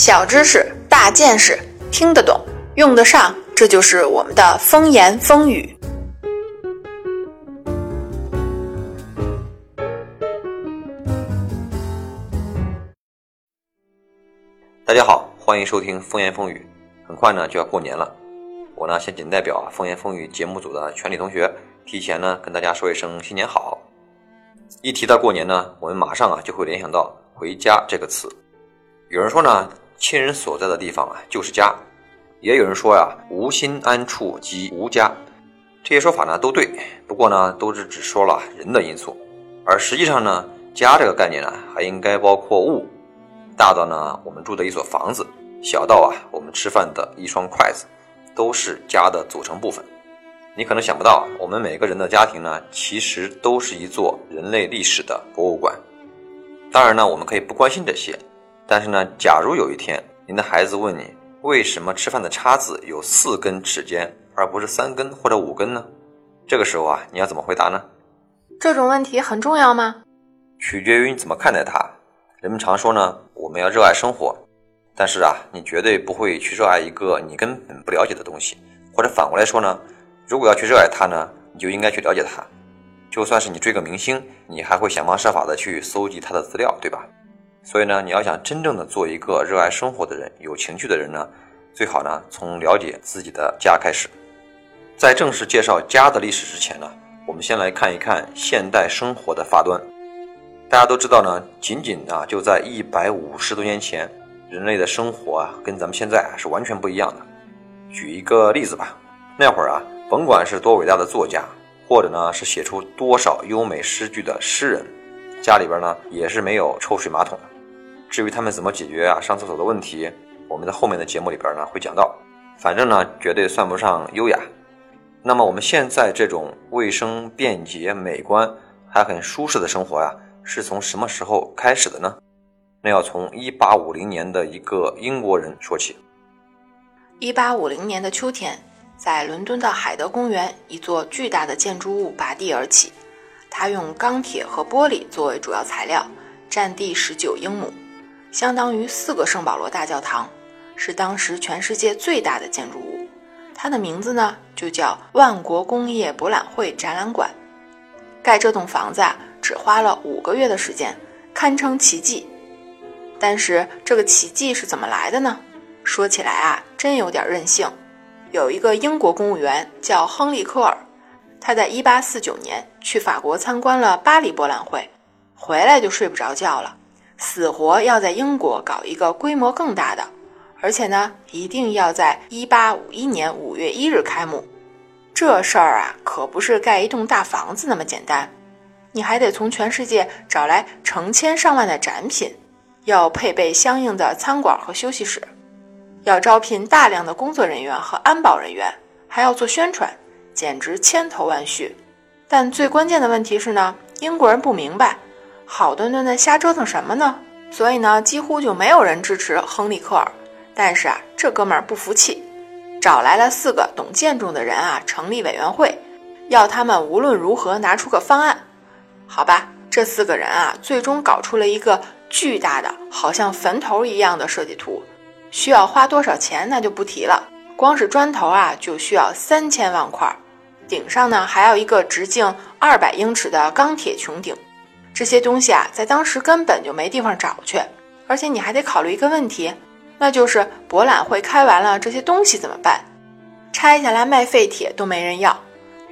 小知识，大见识，听得懂，用得上，这就是我们的风言风语。大家好，欢迎收听风言风语。很快呢就要过年了，我呢先仅代表风言风语节目组的全体同学，提前呢跟大家说一声新年好。一提到过年呢，我们马上啊就会联想到“回家”这个词。有人说呢，亲人所在的地方啊就是家；也有人说呀，“无心安处即无家”。这些说法呢都对，不过呢都是只说了人的因素，而实际上呢，家这个概念呢还应该包括物，大到呢我们住的一所房子，小到啊我们吃饭的一双筷子，都是家的组成部分。你可能想不到，我们每个人的家庭呢，其实都是一座人类历史的博物馆。当然呢，我们可以不关心这些。但是呢，假如有一天您的孩子问你为什么吃饭的叉子有四根齿尖，而不是三根或者五根呢？这个时候啊，你要怎么回答呢？这种问题很重要吗？取决于你怎么看待它。人们常说呢，我们要热爱生活，但是啊，你绝对不会去热爱一个你根本不了解的东西。或者反过来说呢，如果要去热爱它呢，你就应该去了解它。就算是你追个明星，你还会想方设法的去搜集他的资料，对吧？所以呢，你要想真正的做一个热爱生活的人、有情趣的人呢，最好呢从了解自己的家开始。在正式介绍家的历史之前呢，我们先来看一看现代生活的发端。大家都知道呢，仅仅啊就在一百五十多年前，人类的生活啊跟咱们现在啊是完全不一样的。举一个例子吧，那会儿啊，甭管是多伟大的作家，或者呢是写出多少优美诗句的诗人，家里边呢也是没有抽水马桶。至于他们怎么解决啊上厕所的问题，我们在后面的节目里边呢会讲到。反正呢，绝对算不上优雅。那么我们现在这种卫生、便捷、美观还很舒适的生活呀，是从什么时候开始的呢？那要从1850年的一个英国人说起。1850年的秋天，在伦敦的海德公园，一座巨大的建筑物拔地而起，它用钢铁和玻璃作为主要材料，占地19英亩。相当于四个圣保罗大教堂，是当时全世界最大的建筑物。它的名字呢，就叫万国工业博览会展览馆。盖这栋房子啊，只花了五个月的时间，堪称奇迹。但是这个奇迹是怎么来的呢？说起来啊，真有点任性。有一个英国公务员叫亨利·科尔，他在1849年去法国参观了巴黎博览会，回来就睡不着觉了。死活要在英国搞一个规模更大的，而且呢，一定要在一八五一年五月一日开幕。这事儿啊，可不是盖一栋大房子那么简单，你还得从全世界找来成千上万的展品，要配备相应的餐馆和休息室，要招聘大量的工作人员和安保人员，还要做宣传，简直千头万绪。但最关键的问题是呢，英国人不明白。好端端的瞎折腾什么呢？所以呢，几乎就没有人支持亨利·科尔。但是啊，这哥们儿不服气，找来了四个懂建筑的人啊，成立委员会，要他们无论如何拿出个方案。好吧，这四个人啊，最终搞出了一个巨大的，好像坟头一样的设计图。需要花多少钱，那就不提了。光是砖头啊，就需要三千万块，顶上呢，还要一个直径二百英尺的钢铁穹顶。这些东西啊，在当时根本就没地方找去，而且你还得考虑一个问题，那就是博览会开完了，这些东西怎么办？拆下来卖废铁都没人要。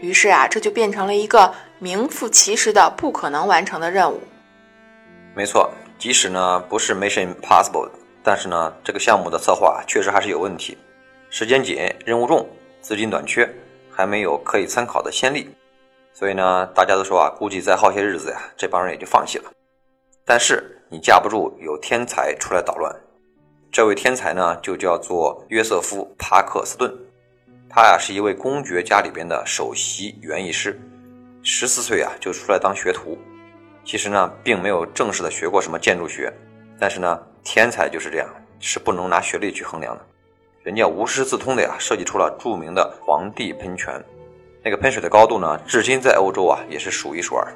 于是啊，这就变成了一个名副其实的不可能完成的任务。没错，即使呢不是 Mission Impossible，但是呢这个项目的策划确实还是有问题，时间紧，任务重，资金短缺，还没有可以参考的先例。所以呢，大家都说啊，估计再耗些日子呀，这帮人也就放弃了。但是你架不住有天才出来捣乱。这位天才呢，就叫做约瑟夫·帕克斯顿。他呀是一位公爵家里边的首席园艺师，十四岁啊就出来当学徒。其实呢，并没有正式的学过什么建筑学。但是呢，天才就是这样，是不能拿学历去衡量的。人家无师自通的呀，设计出了著名的皇帝喷泉。那个喷水的高度呢，至今在欧洲啊也是数一数二。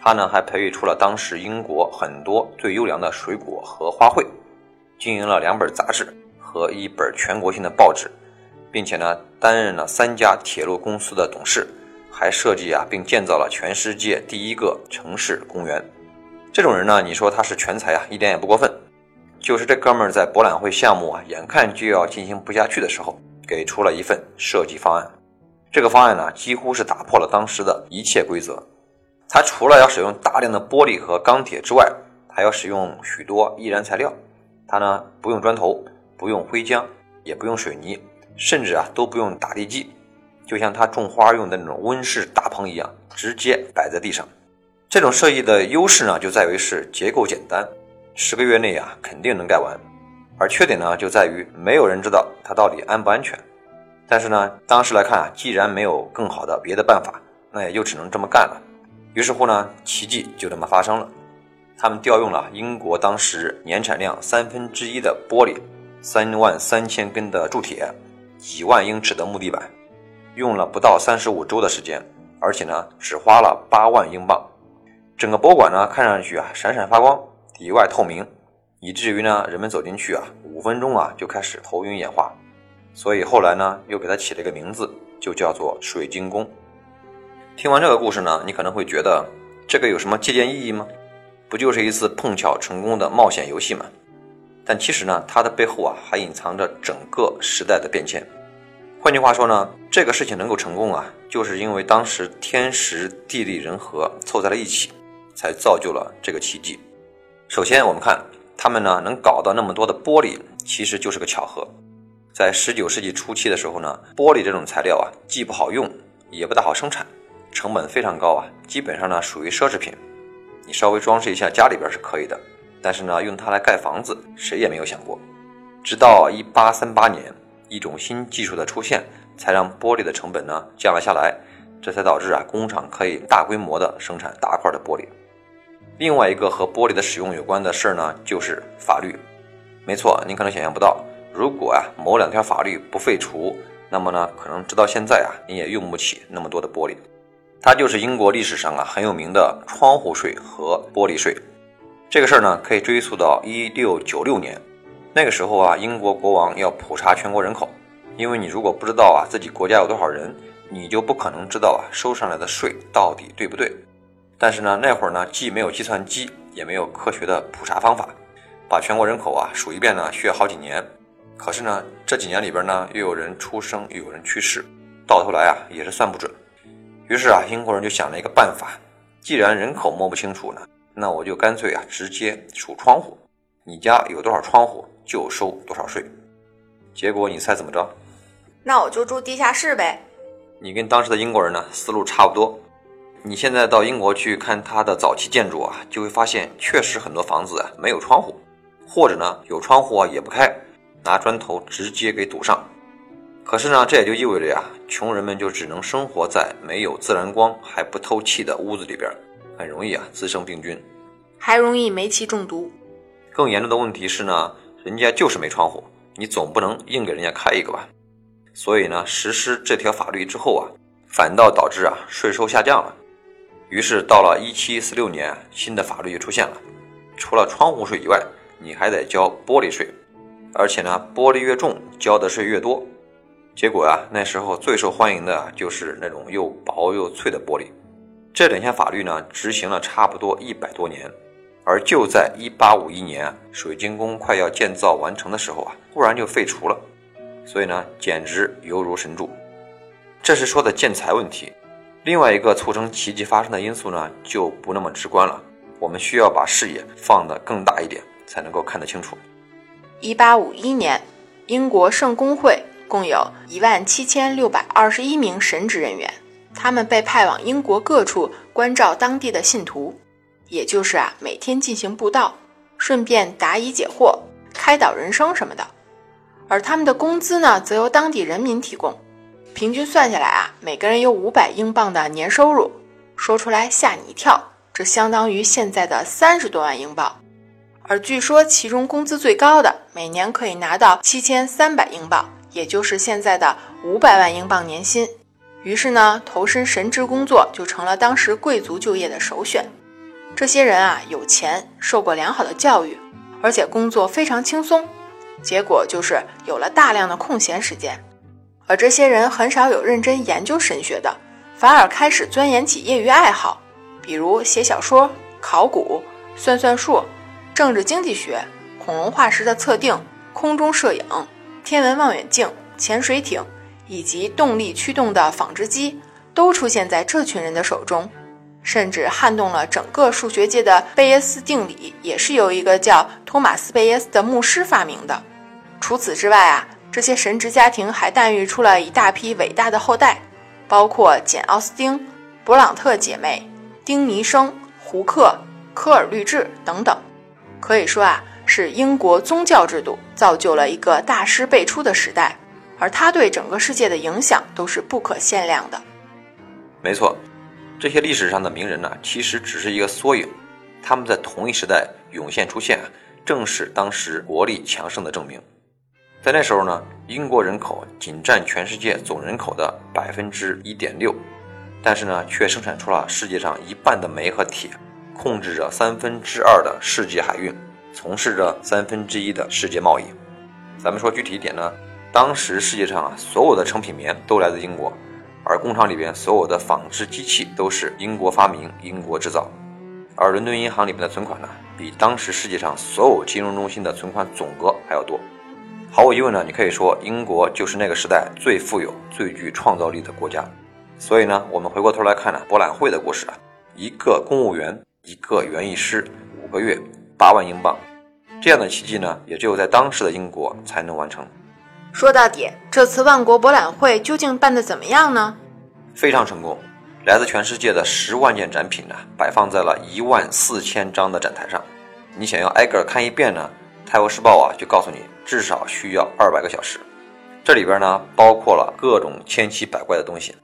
他呢还培育出了当时英国很多最优良的水果和花卉。经营了两本杂志和一本全国性的报纸，并且呢，担任了三家铁路公司的董事，还设计啊并建造了全世界第一个城市公园。这种人呢，你说他是全才啊，一点也不过分。就是这哥们儿在博览会项目啊，眼看就要进行不下去的时候，给出了一份设计方案。这个方案呢，几乎是打破了当时的一切规则。他除了要使用大量的玻璃和钢铁之外，还要使用许多易燃材料。他呢，不用砖头，不用灰浆，也不用水泥，甚至啊都不用打地基，就像他种花用的那种温室大棚一样，直接摆在地上。这种设计的优势呢，就在于是结构简单，十个月内啊肯定能盖完。而缺点呢，就在于没有人知道它到底安不安全。但是呢，当时来看啊，既然没有更好的别的办法，那也就只能这么干了。于是乎呢，奇迹就这么发生了。他们调用了英国当时年产量三分之一的玻璃，三万三千根的铸铁，几万英尺的木地板，用了不到三十五周的时间，而且呢，只花了八万英镑。整个博物馆呢，看上去啊闪闪发光，里外透明，以至于呢，人们走进去啊，五分钟啊就开始头晕眼花。所以后来呢，又给它起了一个名字，就叫做水晶宫。听完这个故事呢，你可能会觉得这个有什么借鉴意义吗？不就是一次碰巧成功的冒险游戏吗？但其实呢，它的背后啊，还隐藏着整个时代的变迁。换句话说呢，这个事情能够成功啊，就是因为当时天时地利人和凑在了一起，才造就了这个奇迹。首先，我们看他们呢能搞到那么多的玻璃，其实就是个巧合。在十九世纪初期的时候呢，玻璃这种材料啊，既不好用，也不大好生产，成本非常高啊，基本上呢属于奢侈品。你稍微装饰一下家里边是可以的，但是呢，用它来盖房子，谁也没有想过。直到一八三八年，一种新技术的出现，才让玻璃的成本呢降了下来，这才导致啊工厂可以大规模的生产大块的玻璃。另外一个和玻璃的使用有关的事儿呢，就是法律。没错，您可能想象不到。如果啊某两条法律不废除，那么呢可能直到现在啊你也用不起那么多的玻璃。它就是英国历史上啊很有名的窗户税和玻璃税。这个事儿呢可以追溯到一六九六年，那个时候啊英国国王要普查全国人口，因为你如果不知道啊自己国家有多少人，你就不可能知道啊收上来的税到底对不对。但是呢那会儿呢既没有计算机，也没有科学的普查方法，把全国人口啊数一遍呢需要好几年。可是呢，这几年里边呢，又有人出生，又有人去世，到头来啊，也是算不准。于是啊，英国人就想了一个办法：既然人口摸不清楚呢，那我就干脆啊，直接数窗户。你家有多少窗户，就收多少税。结果你猜怎么着？那我就住地下室呗。你跟当时的英国人呢，思路差不多。你现在到英国去看它的早期建筑啊，就会发现确实很多房子啊没有窗户，或者呢有窗户啊也不开。拿砖头直接给堵上，可是呢，这也就意味着呀，穷人们就只能生活在没有自然光还不透气的屋子里边，很容易啊滋生病菌，还容易煤气中毒。更严重的问题是呢，人家就是没窗户，你总不能硬给人家开一个吧？所以呢，实施这条法律之后啊，反倒导致啊税收下降了。于是到了一七四六年，新的法律就出现了，除了窗户税以外，你还得交玻璃税。而且呢，玻璃越重，交的税越多。结果啊，那时候最受欢迎的就是那种又薄又脆的玻璃。这两项法律呢，执行了差不多一百多年。而就在一八五一年，水晶宫快要建造完成的时候啊，忽然就废除了。所以呢，简直犹如神助。这是说的建材问题。另外一个促成奇迹发生的因素呢，就不那么直观了。我们需要把视野放得更大一点，才能够看得清楚。一八五一年，英国圣公会共有一万七千六百二十一名神职人员，他们被派往英国各处关照当地的信徒，也就是啊每天进行布道，顺便答疑解惑、开导人生什么的。而他们的工资呢，则由当地人民提供，平均算下来啊，每个人有五百英镑的年收入，说出来吓你一跳，这相当于现在的三十多万英镑。而据说其中工资最高的，每年可以拿到七千三百英镑，也就是现在的五百万英镑年薪。于是呢，投身神职工作就成了当时贵族就业的首选。这些人啊，有钱，受过良好的教育，而且工作非常轻松。结果就是有了大量的空闲时间，而这些人很少有认真研究神学的，反而开始钻研起业余爱好，比如写小说、考古、算算术、政治经济学、恐龙化石的测定、空中摄影、天文望远镜、潜水艇以及动力驱动的纺织机，都出现在这群人的手中。甚至撼动了整个数学界的贝叶斯定理，也是由一个叫托马斯·贝叶斯的牧师发明的。除此之外啊，这些神职家庭还诞育出了一大批伟大的后代，包括简·奥斯汀、勃朗特姐妹、丁尼生、胡克、科尔律治等等。可以说啊，是英国宗教制度造就了一个大师辈出的时代，而他对整个世界的影响都是不可限量的。没错。这些历史上的名人呢，其实只是一个缩影，他们在同一时代涌现出现，正是当时国力强盛的证明。在那时候呢，英国人口仅占全世界总人口的百分之一点六，但是呢，却生产出了世界上一半的煤和铁，控制着三分之二的世界海运，从事着三分之一的世界贸易。咱们说具体一点呢，当时世界上啊，所有的成品棉都来自英国。而工厂里边所有的纺织机器都是英国发明、英国制造，而伦敦银行里面的存款呢，比当时世界上所有金融中心的存款总额还要多。毫无疑问呢，你可以说英国就是那个时代最富有、最具创造力的国家。所以呢，我们回过头来看呢，博览会的故事啊，一个公务员，一个园艺师，五个月，八万英镑，这样的奇迹呢，也只有在当时的英国才能完成。说到底，这次万国博览会究竟办得怎么样呢？非常成功，来自全世界的十万件展品呢，摆放在了一万四千张的展台上。你想要挨个看一遍呢，《泰晤士报》啊就告诉你，至少需要二百个小时。这里边呢，包括了各种千奇百怪的东西。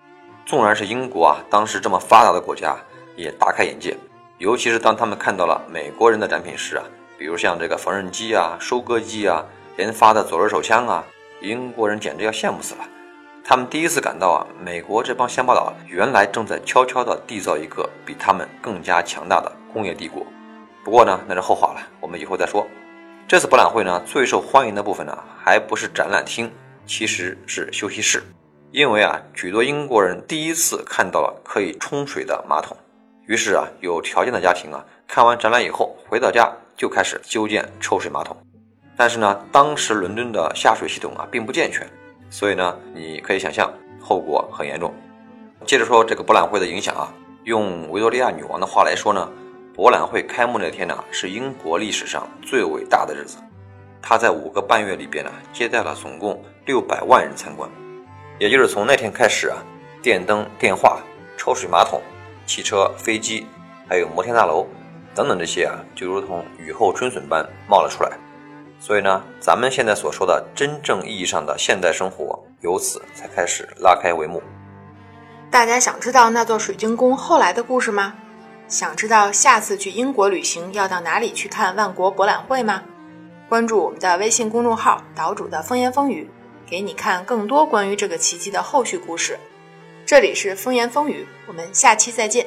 纵然是英国啊，当时这么发达的国家，也大开眼界。尤其是当他们看到了美国人的展品时啊，比如像这个缝纫机啊、收割机啊、研发的左轮手枪啊。英国人简直要羡慕死了，他们第一次感到啊，美国这帮乡巴佬原来正在悄悄地缔造一个比他们更加强大的工业帝国。不过呢，那是后话了，我们以后再说。这次博览会呢，最受欢迎的部分呢，还不是展览厅，其实是休息室，因为啊，许多英国人第一次看到了可以冲水的马桶，于是啊，有条件的家庭啊，看完展览以后回到家就开始修建抽水马桶。但是呢，当时伦敦的下水系统啊并不健全，所以呢，你可以想象后果很严重。接着说这个博览会的影响啊，用维多利亚女王的话来说呢，博览会开幕那天呢是英国历史上最伟大的日子。他在五个半月里边呢接待了总共六百万人参观，也就是从那天开始啊，电灯、电话、抽水马桶、汽车、飞机，还有摩天大楼等等这些啊，就如同雨后春笋般冒了出来。所以呢，咱们现在所说的真正意义上的现代生活，由此才开始拉开帷幕。大家想知道那座水晶宫后来的故事吗？想知道下次去英国旅行要到哪里去看万国博览会吗？关注我们的微信公众号“岛主的风言风语”，给你看更多关于这个奇迹的后续故事。这里是风言风语，我们下期再见。